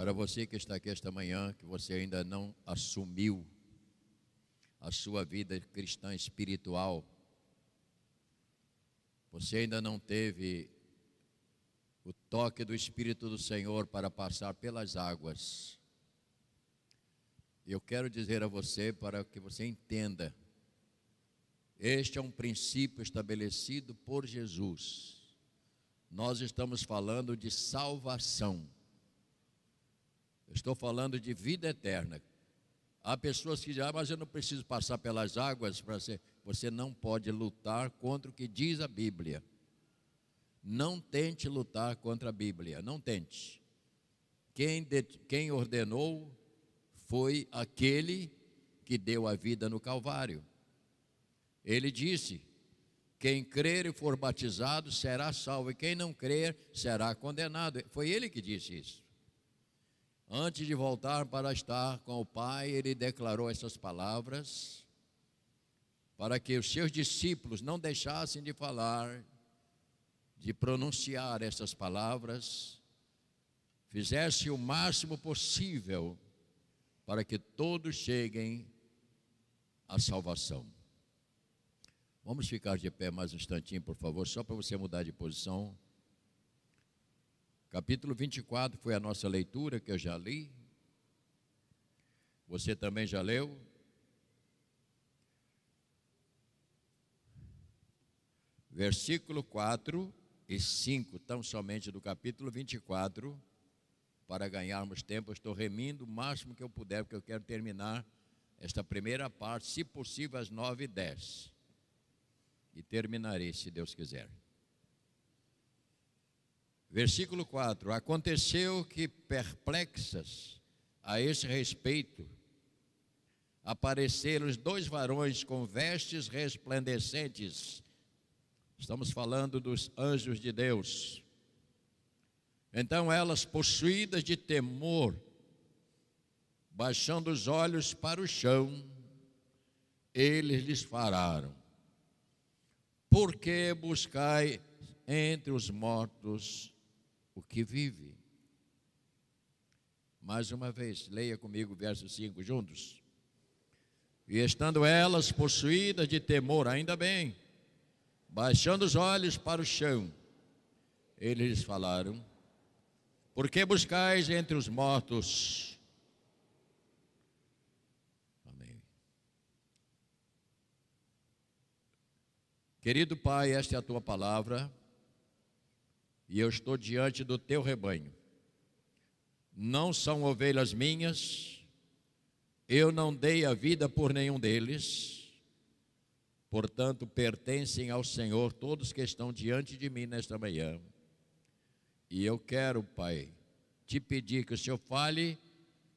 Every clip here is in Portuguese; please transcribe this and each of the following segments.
Para você que está aqui esta manhã, que você ainda não assumiu a sua vida cristã espiritual, você ainda não teve o toque do Espírito do Senhor para passar pelas águas. Eu quero dizer a você para que você entenda. Este é um princípio estabelecido por Jesus. Nós estamos falando de salvação. Estou falando de vida eterna. Há pessoas que dizem, ah, mas eu não preciso passar pelas águas para ser. Você não pode lutar contra o que diz a Bíblia. Não tente lutar contra a Bíblia, não tente. Quem, de, quem ordenou foi aquele que deu a vida no Calvário. Ele disse: quem crer e for batizado será salvo, e quem não crer será condenado. Foi ele que disse isso. Antes de voltar para estar com o Pai, ele declarou essas palavras para que os seus discípulos não deixassem de falar, de pronunciar essas palavras, fizesse o máximo possível para que todos cheguem à salvação. Vamos ficar de pé mais um instantinho, por favor, só para você mudar de posição. Capítulo 24 foi a nossa leitura que eu já li. Você também já leu? Versículo 4 e 5, tão somente do capítulo 24, para ganharmos tempo. Eu estou remindo o máximo que eu puder, porque eu quero terminar esta primeira parte, se possível, às 9 e 10. E terminarei, se Deus quiser. Versículo 4: Aconteceu que perplexas a esse respeito, apareceram os dois varões com vestes resplandecentes. Estamos falando dos anjos de Deus. Então elas, possuídas de temor, baixando os olhos para o chão, eles lhes falaram: Por que buscai entre os mortos que vive. Mais uma vez, leia comigo o verso 5 juntos. E estando elas possuídas de temor, ainda bem, baixando os olhos para o chão, eles falaram: Por que buscais entre os mortos? Amém. Querido Pai, esta é a tua palavra e eu estou diante do teu rebanho. Não são ovelhas minhas, eu não dei a vida por nenhum deles, portanto pertencem ao Senhor todos que estão diante de mim nesta manhã. E eu quero, Pai, te pedir que o Senhor fale,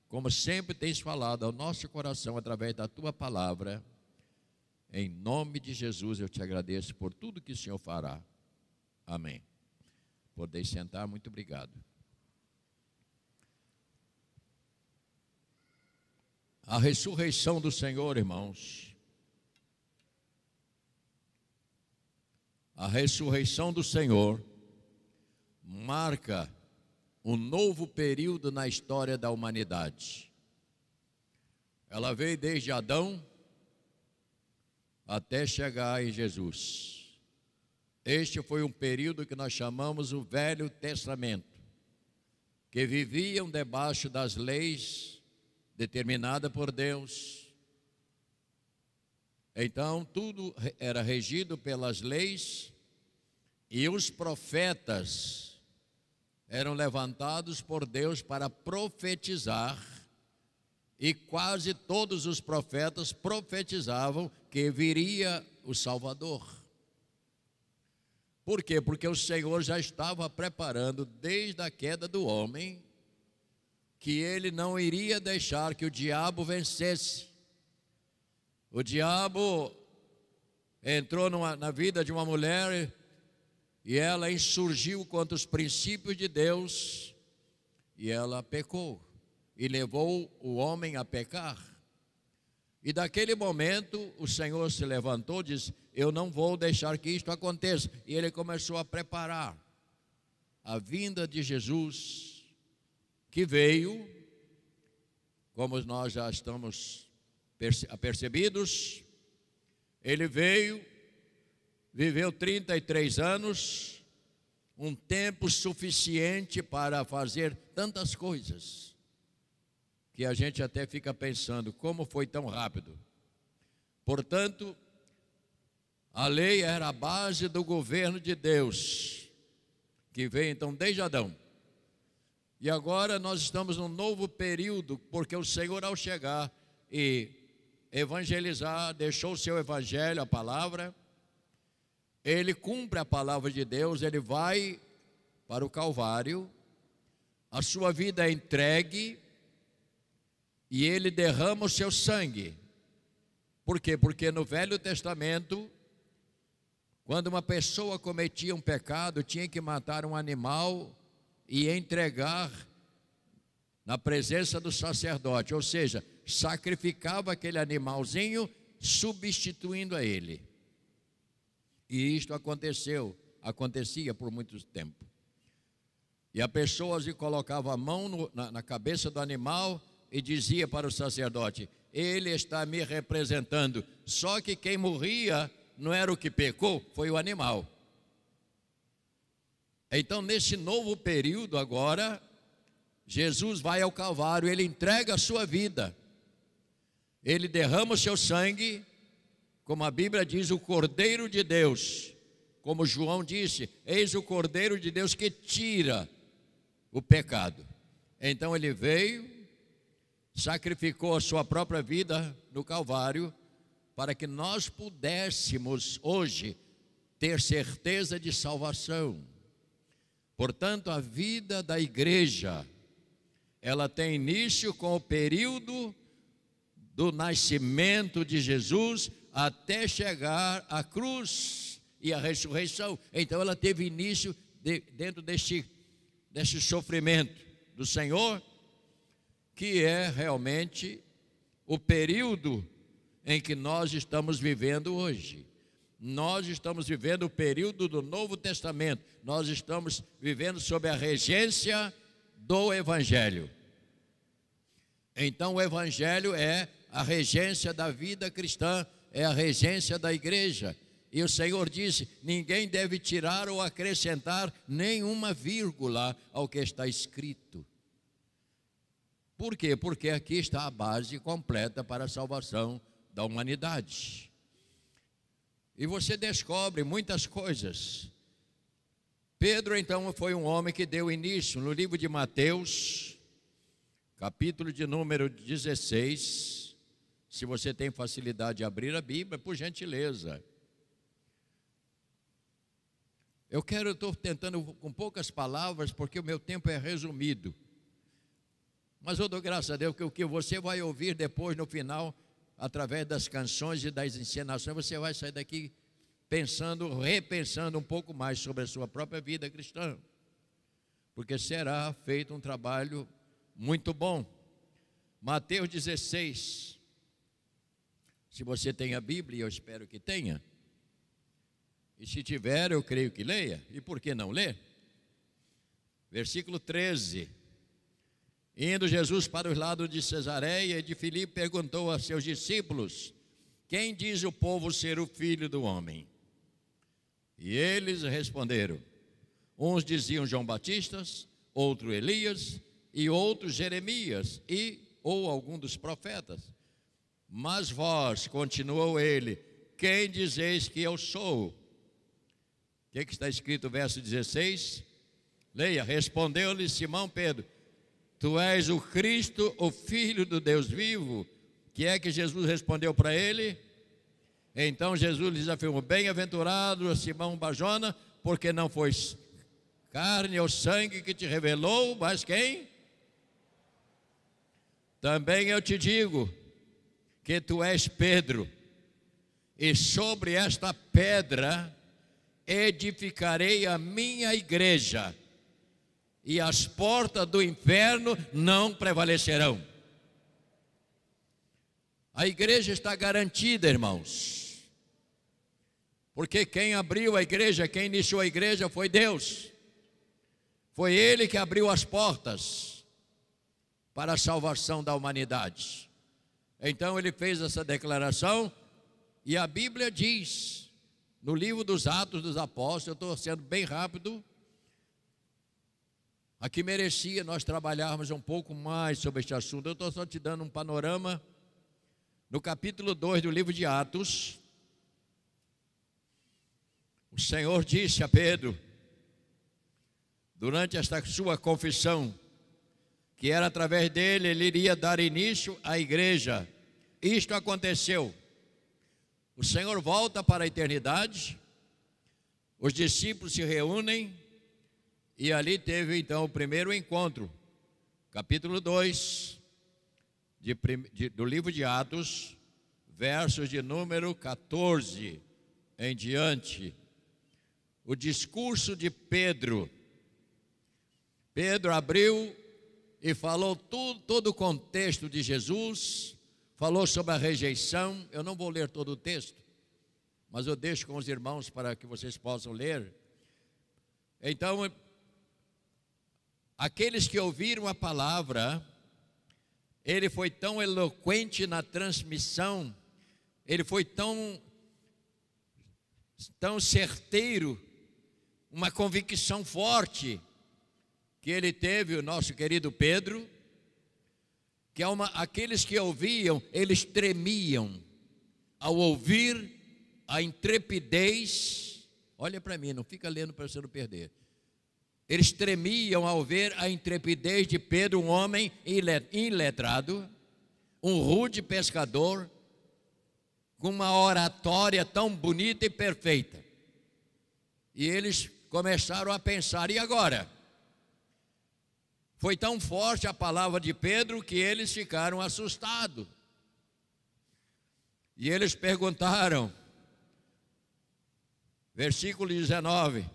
como sempre tens falado, ao nosso coração através da tua palavra. Em nome de Jesus eu te agradeço por tudo que o Senhor fará. Amém. Podeis sentar, muito obrigado. A ressurreição do Senhor, irmãos. A ressurreição do Senhor marca um novo período na história da humanidade. Ela veio desde Adão até chegar em Jesus. Este foi um período que nós chamamos o Velho Testamento, que viviam debaixo das leis determinadas por Deus. Então, tudo era regido pelas leis e os profetas eram levantados por Deus para profetizar, e quase todos os profetas profetizavam que viria o Salvador. Por quê? Porque o Senhor já estava preparando desde a queda do homem que ele não iria deixar que o diabo vencesse. O diabo entrou numa, na vida de uma mulher e ela insurgiu contra os princípios de Deus e ela pecou e levou o homem a pecar. E daquele momento o Senhor se levantou e disse: Eu não vou deixar que isto aconteça. E ele começou a preparar a vinda de Jesus, que veio, como nós já estamos apercebidos, ele veio, viveu 33 anos, um tempo suficiente para fazer tantas coisas, que a gente até fica pensando como foi tão rápido. Portanto, a lei era a base do governo de Deus, que veio então desde Adão. E agora nós estamos num novo período, porque o Senhor, ao chegar e evangelizar, deixou o seu evangelho, a palavra, ele cumpre a palavra de Deus, ele vai para o Calvário, a sua vida é entregue e ele derrama o seu sangue. Por quê? Porque no Velho Testamento, quando uma pessoa cometia um pecado, tinha que matar um animal e entregar na presença do sacerdote, ou seja, sacrificava aquele animalzinho substituindo a ele. E isto aconteceu, acontecia por muito tempo. E a pessoa se colocava a mão no, na, na cabeça do animal e dizia para o sacerdote: Ele está me representando. Só que quem morria não era o que pecou, foi o animal. Então, nesse novo período agora, Jesus vai ao Calvário, ele entrega a sua vida, ele derrama o seu sangue, como a Bíblia diz, o Cordeiro de Deus, como João disse: Eis o Cordeiro de Deus que tira o pecado. Então ele veio, sacrificou a sua própria vida no Calvário, para que nós pudéssemos hoje ter certeza de salvação. Portanto, a vida da igreja, ela tem início com o período do nascimento de Jesus até chegar à cruz e à ressurreição. Então, ela teve início de, dentro deste, deste sofrimento do Senhor, que é realmente o período em que nós estamos vivendo hoje. Nós estamos vivendo o período do Novo Testamento, nós estamos vivendo sob a regência do Evangelho. Então, o Evangelho é a regência da vida cristã, é a regência da igreja. E o Senhor disse: ninguém deve tirar ou acrescentar nenhuma vírgula ao que está escrito. Por quê? Porque aqui está a base completa para a salvação da humanidade. E você descobre muitas coisas. Pedro, então, foi um homem que deu início no livro de Mateus, capítulo de número 16. Se você tem facilidade de abrir a Bíblia, por gentileza. Eu quero, estou tentando com poucas palavras, porque o meu tempo é resumido. Mas eu dou graças a Deus que o que você vai ouvir depois, no final, através das canções e das encenações, você vai sair daqui pensando, repensando um pouco mais sobre a sua própria vida cristã. Porque será feito um trabalho muito bom. Mateus 16. Se você tem a Bíblia, eu espero que tenha. E se tiver, eu creio que leia. E por que não ler? Versículo 13. Indo Jesus para os lados de Cesareia e de Filipe, perguntou a seus discípulos: Quem diz o povo ser o filho do homem? E eles responderam: Uns diziam João Batista, outro Elias, e outros Jeremias, e ou algum dos profetas. Mas vós, continuou ele, quem dizeis que eu sou? O que, que está escrito verso 16? Leia, respondeu-lhe Simão Pedro: Tu és o Cristo, o Filho do Deus vivo. Que é que Jesus respondeu para ele? Então Jesus lhes afirmou: Bem-aventurado Simão Bajona, porque não foi carne ou sangue que te revelou, mas quem? Também eu te digo que tu és Pedro, e sobre esta pedra edificarei a minha igreja e as portas do inferno não prevalecerão. A igreja está garantida, irmãos. Porque quem abriu a igreja, quem iniciou a igreja foi Deus. Foi Ele que abriu as portas. para a salvação da humanidade. Então ele fez essa declaração e a Bíblia diz, no livro dos Atos dos Apóstolos, eu estou sendo bem rápido, aqui merecia nós trabalharmos um pouco mais sobre este assunto. Eu estou só te dando um panorama. No capítulo 2 do livro de Atos, o Senhor disse a Pedro, durante esta sua confissão, que era através dele ele iria dar início à igreja. Isto aconteceu. O Senhor volta para a eternidade, os discípulos se reúnem e ali teve então o primeiro encontro, capítulo 2 de, de, do livro de Atos, versos de número 14 em diante. O discurso de Pedro. Pedro abriu e falou tudo, todo o contexto de Jesus, falou sobre a rejeição. Eu não vou ler todo o texto, mas eu deixo com os irmãos para que vocês possam ler. Então, aqueles que ouviram a palavra, ele foi tão eloquente na transmissão, ele foi tão tão certeiro, uma convicção forte que ele teve, o nosso querido Pedro, que é uma, aqueles que ouviam, eles tremiam ao ouvir a intrepidez. Olha para mim, não fica lendo para você não perder. Eles tremiam ao ver a intrepidez de Pedro, um homem iletrado, um rude pescador, com uma oratória tão bonita e perfeita. E eles começaram a pensar: e agora? Foi tão forte a palavra de Pedro que eles ficaram assustados. E eles perguntaram, versículo 19: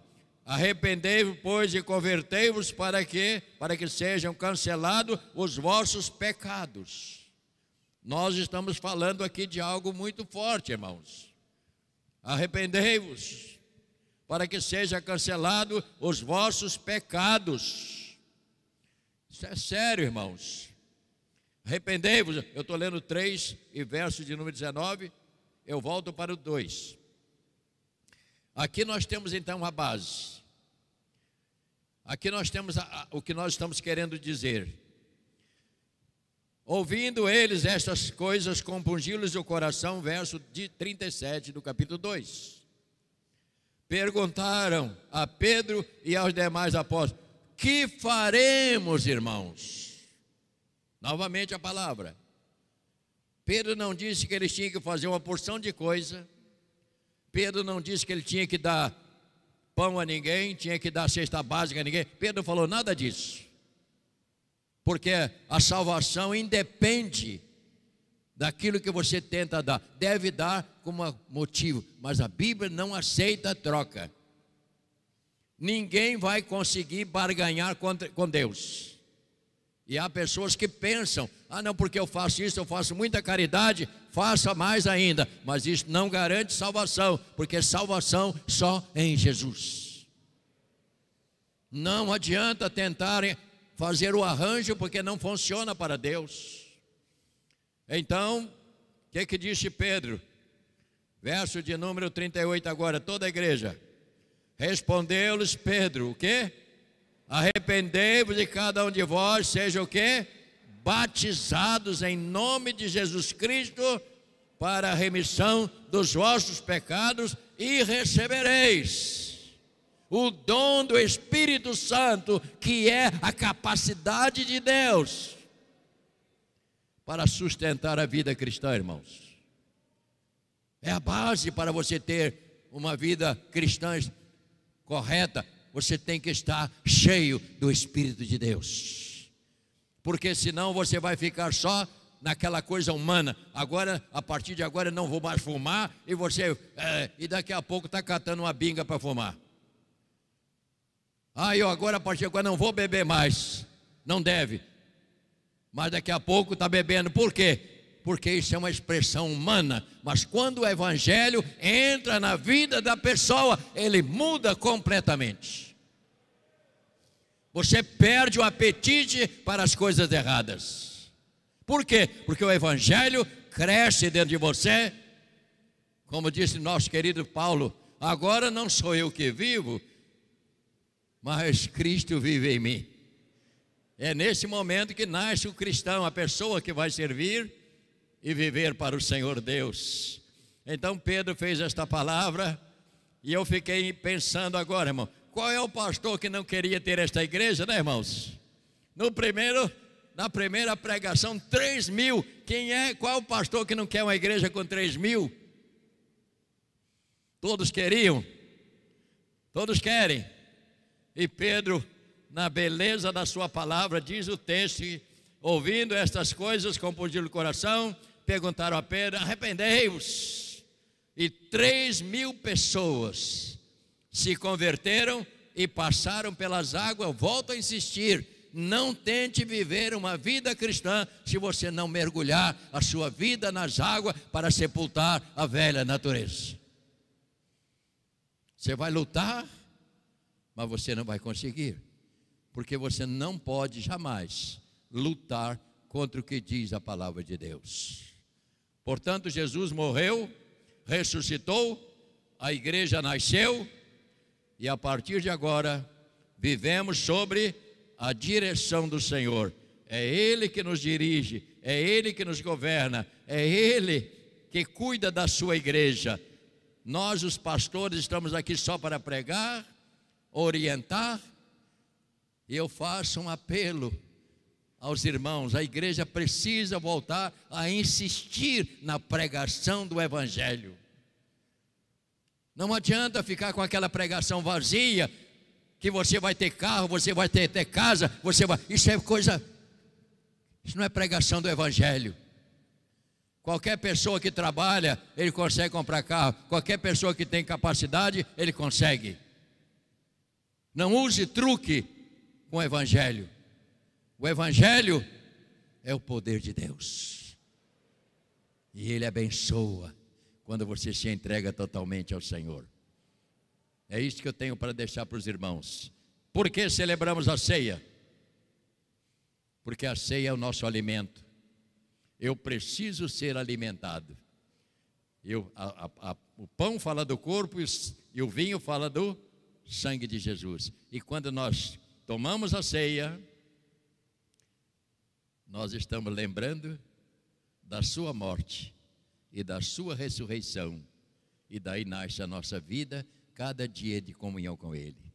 Arrependei-vos, pois, e convertei-vos para que, para que sejam cancelados os vossos pecados. Nós estamos falando aqui de algo muito forte, irmãos. Arrependei-vos, para que seja cancelado os vossos pecados isso é sério, irmãos. Arrependei-vos. Eu estou lendo 3 e verso de número 19. Eu volto para o 2. Aqui nós temos então a base. Aqui nós temos a, a, o que nós estamos querendo dizer. Ouvindo eles estas coisas, compungiu-lhes o coração, verso de 37 do capítulo 2. Perguntaram a Pedro e aos demais apóstolos: que faremos, irmãos? Novamente a palavra. Pedro não disse que eles tinham que fazer uma porção de coisa. Pedro não disse que ele tinha que dar pão a ninguém, tinha que dar cesta básica a ninguém. Pedro falou nada disso. Porque a salvação independe daquilo que você tenta dar. Deve dar como motivo, mas a Bíblia não aceita troca. Ninguém vai conseguir barganhar com Deus. E há pessoas que pensam: ah, não, porque eu faço isso, eu faço muita caridade, faça mais ainda. Mas isso não garante salvação, porque salvação só em Jesus. Não adianta tentarem fazer o arranjo, porque não funciona para Deus. Então, o que, que disse Pedro? Verso de número 38 agora, toda a igreja. Respondeu-lhes Pedro, o quê? Arrependei-vos de cada um de vós, seja o quê? Batizados em nome de Jesus Cristo para a remissão dos vossos pecados e recebereis o dom do Espírito Santo, que é a capacidade de Deus para sustentar a vida cristã, irmãos. É a base para você ter uma vida cristã correta, você tem que estar cheio do Espírito de Deus. Porque senão você vai ficar só naquela coisa humana. Agora, a partir de agora, eu não vou mais fumar e você é, e daqui a pouco está catando uma binga para fumar. Ah, eu agora a partir de agora não vou beber mais. Não deve. Mas daqui a pouco está bebendo. Por quê? porque isso é uma expressão humana, mas quando o evangelho entra na vida da pessoa, ele muda completamente. Você perde o apetite para as coisas erradas. Por quê? Porque o Evangelho cresce dentro de você. Como disse nosso querido Paulo, agora não sou eu que vivo, mas Cristo vive em mim. É nesse momento que nasce o cristão, a pessoa que vai servir e viver para o Senhor Deus. Então Pedro fez esta palavra e eu fiquei pensando agora, irmão, qual é o pastor que não queria ter esta igreja, né, irmãos? No primeiro, na primeira pregação, 3 mil. Quem é? Qual é o pastor que não quer uma igreja com 3 mil? Todos queriam, todos querem. E Pedro, na beleza da sua palavra, diz o texto, ouvindo estas coisas com pudor do coração, perguntaram a Pedro: arrependei-vos. E três mil pessoas se converteram e passaram pelas águas. Volto a insistir: não tente viver uma vida cristã se você não mergulhar a sua vida nas águas para sepultar a velha natureza. Você vai lutar, mas você não vai conseguir, porque você não pode jamais lutar contra o que diz a palavra de Deus. Portanto, Jesus morreu, ressuscitou, a igreja nasceu, e a partir de agora vivemos sobre a direção do Senhor. É Ele que nos dirige, é Ele que nos governa, é Ele que cuida da sua igreja. Nós, os pastores, estamos aqui só para pregar, orientar, e eu faço um apelo aos irmãos: a igreja precisa voltar a insistir na pregação do Evangelho. Não adianta ficar com aquela pregação vazia, que você vai ter carro, você vai ter, ter casa, você vai. Isso é coisa. Isso não é pregação do Evangelho. Qualquer pessoa que trabalha, ele consegue comprar carro. Qualquer pessoa que tem capacidade, ele consegue. Não use truque com o Evangelho. O Evangelho é o poder de Deus. E ele abençoa quando você se entrega totalmente ao Senhor. É isso que eu tenho para deixar para os irmãos. Por que celebramos a ceia? Porque a ceia é o nosso alimento. Eu preciso ser alimentado. Eu, a, a, a, o pão fala do corpo e, o vinho fala do sangue de Jesus. E quando nós tomamos a ceia, nós estamos lembrando da sua morte e da sua ressurreição. E daí nasce a nossa vida, cada dia de comunhão com Ele.